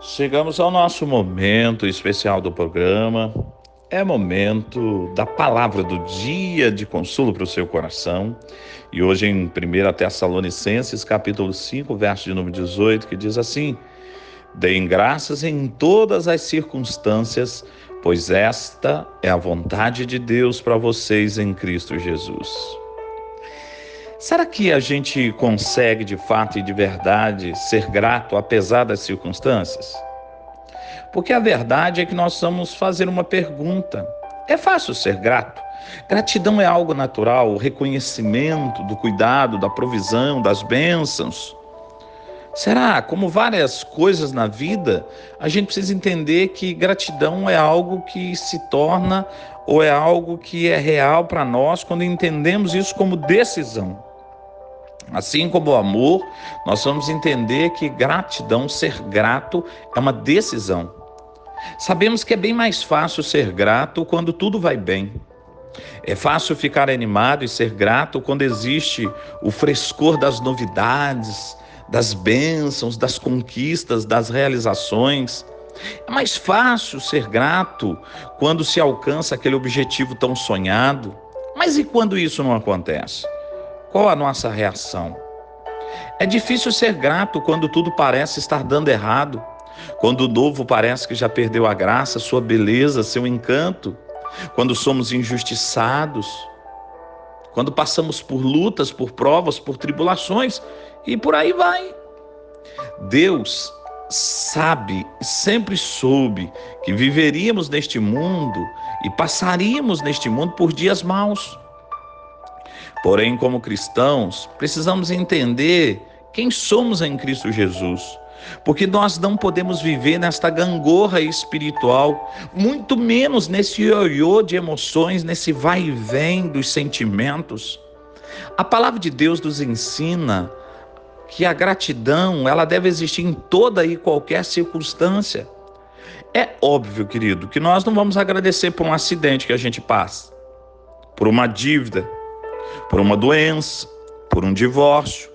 Chegamos ao nosso momento especial do programa. É momento da palavra do dia de consolo para o seu coração. E hoje em 1 Tessalonicenses, capítulo 5, verso de número 18, que diz assim: Deem graças em todas as circunstâncias, pois esta é a vontade de Deus para vocês em Cristo Jesus. Será que a gente consegue de fato e de verdade ser grato apesar das circunstâncias? Porque a verdade é que nós vamos fazer uma pergunta. É fácil ser grato? Gratidão é algo natural, o reconhecimento do cuidado, da provisão, das bênçãos. Será? Como várias coisas na vida, a gente precisa entender que gratidão é algo que se torna ou é algo que é real para nós quando entendemos isso como decisão. Assim como o amor, nós vamos entender que gratidão, ser grato, é uma decisão. Sabemos que é bem mais fácil ser grato quando tudo vai bem. É fácil ficar animado e ser grato quando existe o frescor das novidades, das bênçãos, das conquistas, das realizações. É mais fácil ser grato quando se alcança aquele objetivo tão sonhado. Mas e quando isso não acontece? Qual a nossa reação? É difícil ser grato quando tudo parece estar dando errado, quando o novo parece que já perdeu a graça, sua beleza, seu encanto, quando somos injustiçados, quando passamos por lutas, por provas, por tribulações e por aí vai. Deus sabe, sempre soube que viveríamos neste mundo e passaríamos neste mundo por dias maus. Porém, como cristãos, precisamos entender quem somos em Cristo Jesus. Porque nós não podemos viver nesta gangorra espiritual, muito menos nesse ioiô de emoções, nesse vai e vem dos sentimentos. A palavra de Deus nos ensina que a gratidão, ela deve existir em toda e qualquer circunstância. É óbvio, querido, que nós não vamos agradecer por um acidente que a gente passa, por uma dívida, por uma doença, por um divórcio,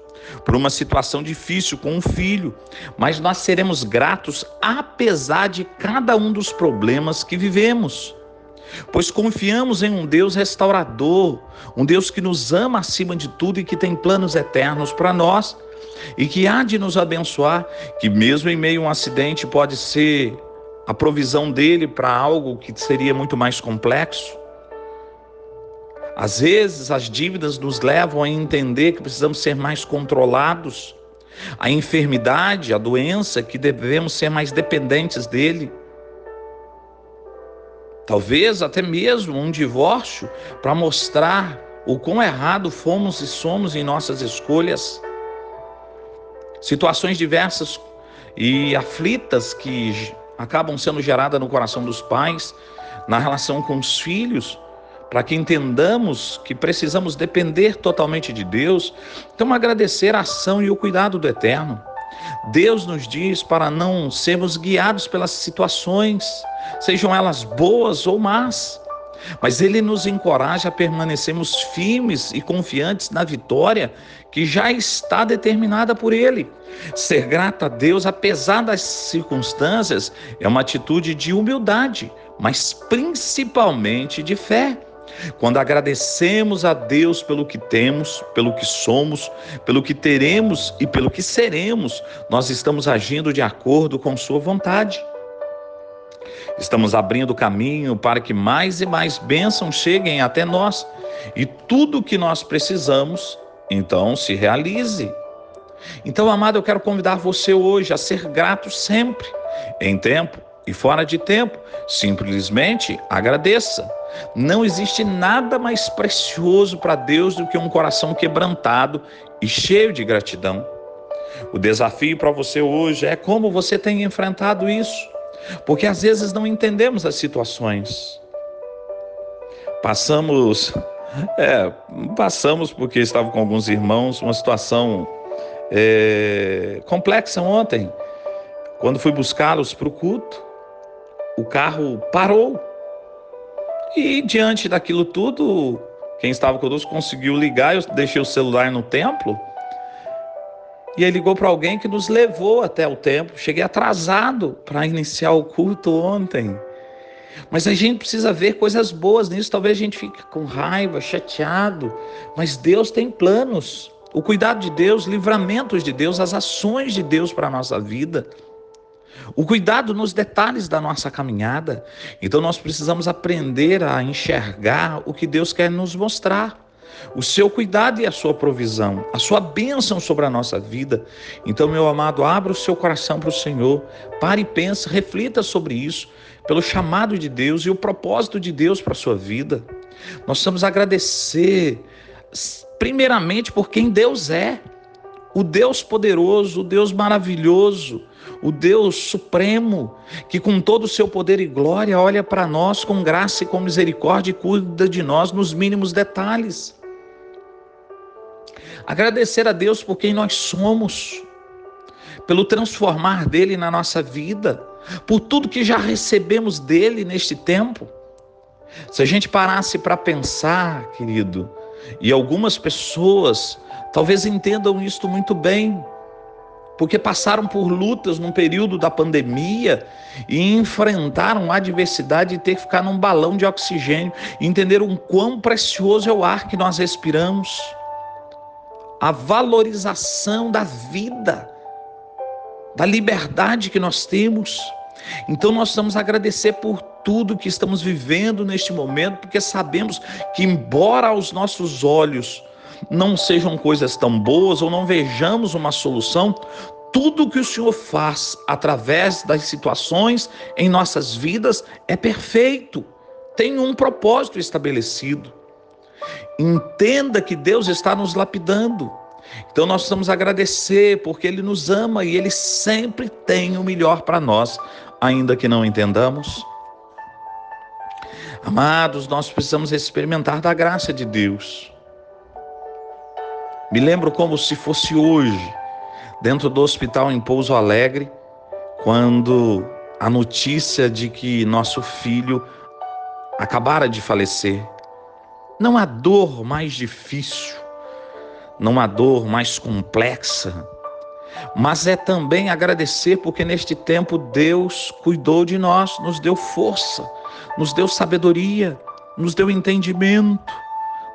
por uma situação difícil com um filho, mas nós seremos gratos apesar de cada um dos problemas que vivemos. Pois confiamos em um Deus restaurador, um Deus que nos ama acima de tudo e que tem planos eternos para nós e que há de nos abençoar, que mesmo em meio a um acidente pode ser a provisão dele para algo que seria muito mais complexo. Às vezes, as dívidas nos levam a entender que precisamos ser mais controlados. A enfermidade, a doença, que devemos ser mais dependentes dele. Talvez até mesmo um divórcio para mostrar o quão errado fomos e somos em nossas escolhas. Situações diversas e aflitas que acabam sendo geradas no coração dos pais, na relação com os filhos para que entendamos que precisamos depender totalmente de Deus, então agradecer a ação e o cuidado do Eterno. Deus nos diz para não sermos guiados pelas situações, sejam elas boas ou más, mas Ele nos encoraja a permanecermos firmes e confiantes na vitória que já está determinada por Ele. Ser grato a Deus, apesar das circunstâncias, é uma atitude de humildade, mas principalmente de fé. Quando agradecemos a Deus pelo que temos, pelo que somos, pelo que teremos e pelo que seremos, nós estamos agindo de acordo com Sua vontade. Estamos abrindo caminho para que mais e mais bênçãos cheguem até nós e tudo o que nós precisamos, então, se realize. Então, amado, eu quero convidar você hoje a ser grato sempre, em tempo e fora de tempo. Simplesmente agradeça. Não existe nada mais precioso para Deus do que um coração quebrantado e cheio de gratidão. O desafio para você hoje é como você tem enfrentado isso, porque às vezes não entendemos as situações. Passamos, é, passamos porque estava com alguns irmãos, uma situação é, complexa ontem, quando fui buscá-los para o culto, o carro parou e diante daquilo tudo, quem estava conosco conseguiu ligar, eu deixei o celular no templo. E aí ligou para alguém que nos levou até o templo. Cheguei atrasado para iniciar o culto ontem. Mas a gente precisa ver coisas boas nisso. Talvez a gente fique com raiva, chateado. Mas Deus tem planos. O cuidado de Deus, livramentos de Deus, as ações de Deus para a nossa vida. O cuidado nos detalhes da nossa caminhada. Então nós precisamos aprender a enxergar o que Deus quer nos mostrar o seu cuidado e a sua provisão, a sua bênção sobre a nossa vida. Então, meu amado, abra o seu coração para o Senhor, pare e pense, reflita sobre isso, pelo chamado de Deus e o propósito de Deus para a sua vida. Nós precisamos agradecer, primeiramente, por quem Deus é. O Deus poderoso, o Deus maravilhoso, o Deus supremo, que com todo o seu poder e glória olha para nós com graça e com misericórdia e cuida de nós nos mínimos detalhes. Agradecer a Deus por quem nós somos, pelo transformar dele na nossa vida, por tudo que já recebemos dele neste tempo. Se a gente parasse para pensar, querido, e algumas pessoas talvez entendam isto muito bem, porque passaram por lutas num período da pandemia e enfrentaram a adversidade de ter que ficar num balão de oxigênio, entenderam quão precioso é o ar que nós respiramos a valorização da vida, da liberdade que nós temos. Então nós estamos a agradecer por tudo que estamos vivendo neste momento, porque sabemos que, embora aos nossos olhos não sejam coisas tão boas ou não vejamos uma solução, tudo que o Senhor faz através das situações em nossas vidas é perfeito, tem um propósito estabelecido. Entenda que Deus está nos lapidando. Então nós precisamos agradecer porque Ele nos ama e Ele sempre tem o melhor para nós, ainda que não entendamos. Amados, nós precisamos experimentar da graça de Deus. Me lembro como se fosse hoje, dentro do hospital em Pouso Alegre, quando a notícia de que nosso filho acabara de falecer. Não há dor mais difícil, não há dor mais complexa, mas é também agradecer porque neste tempo Deus cuidou de nós, nos deu força, nos deu sabedoria, nos deu entendimento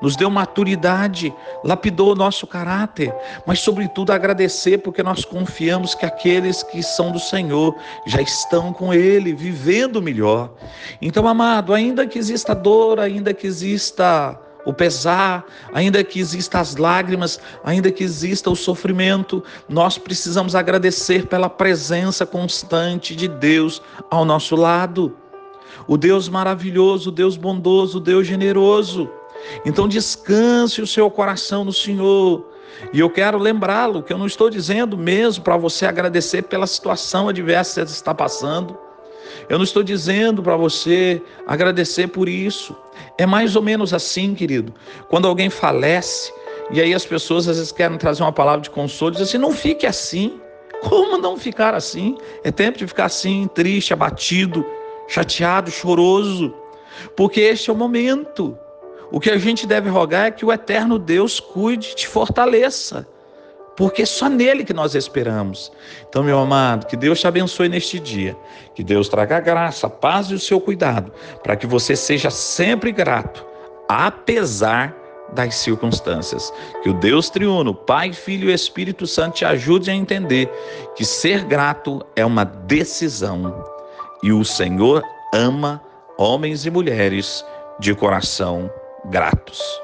nos deu maturidade, lapidou o nosso caráter, mas, sobretudo, agradecer porque nós confiamos que aqueles que são do Senhor já estão com Ele, vivendo melhor. Então, amado, ainda que exista dor, ainda que exista o pesar, ainda que exista as lágrimas, ainda que exista o sofrimento, nós precisamos agradecer pela presença constante de Deus ao nosso lado. O Deus maravilhoso, o Deus bondoso, o Deus generoso. Então descanse o seu coração no Senhor. E eu quero lembrá-lo que eu não estou dizendo mesmo para você agradecer pela situação adversa que você está passando. Eu não estou dizendo para você agradecer por isso. É mais ou menos assim, querido. Quando alguém falece, e aí as pessoas às vezes querem trazer uma palavra de consolo, dizem assim: não fique assim. Como não ficar assim? É tempo de ficar assim, triste, abatido, chateado, choroso, porque este é o momento. O que a gente deve rogar é que o eterno Deus cuide e te fortaleça, porque é só nele que nós esperamos. Então, meu amado, que Deus te abençoe neste dia, que Deus traga graça, paz e o seu cuidado, para que você seja sempre grato, apesar das circunstâncias. Que o Deus triuno, Pai, Filho e Espírito Santo te ajude a entender que ser grato é uma decisão e o Senhor ama homens e mulheres de coração gratos.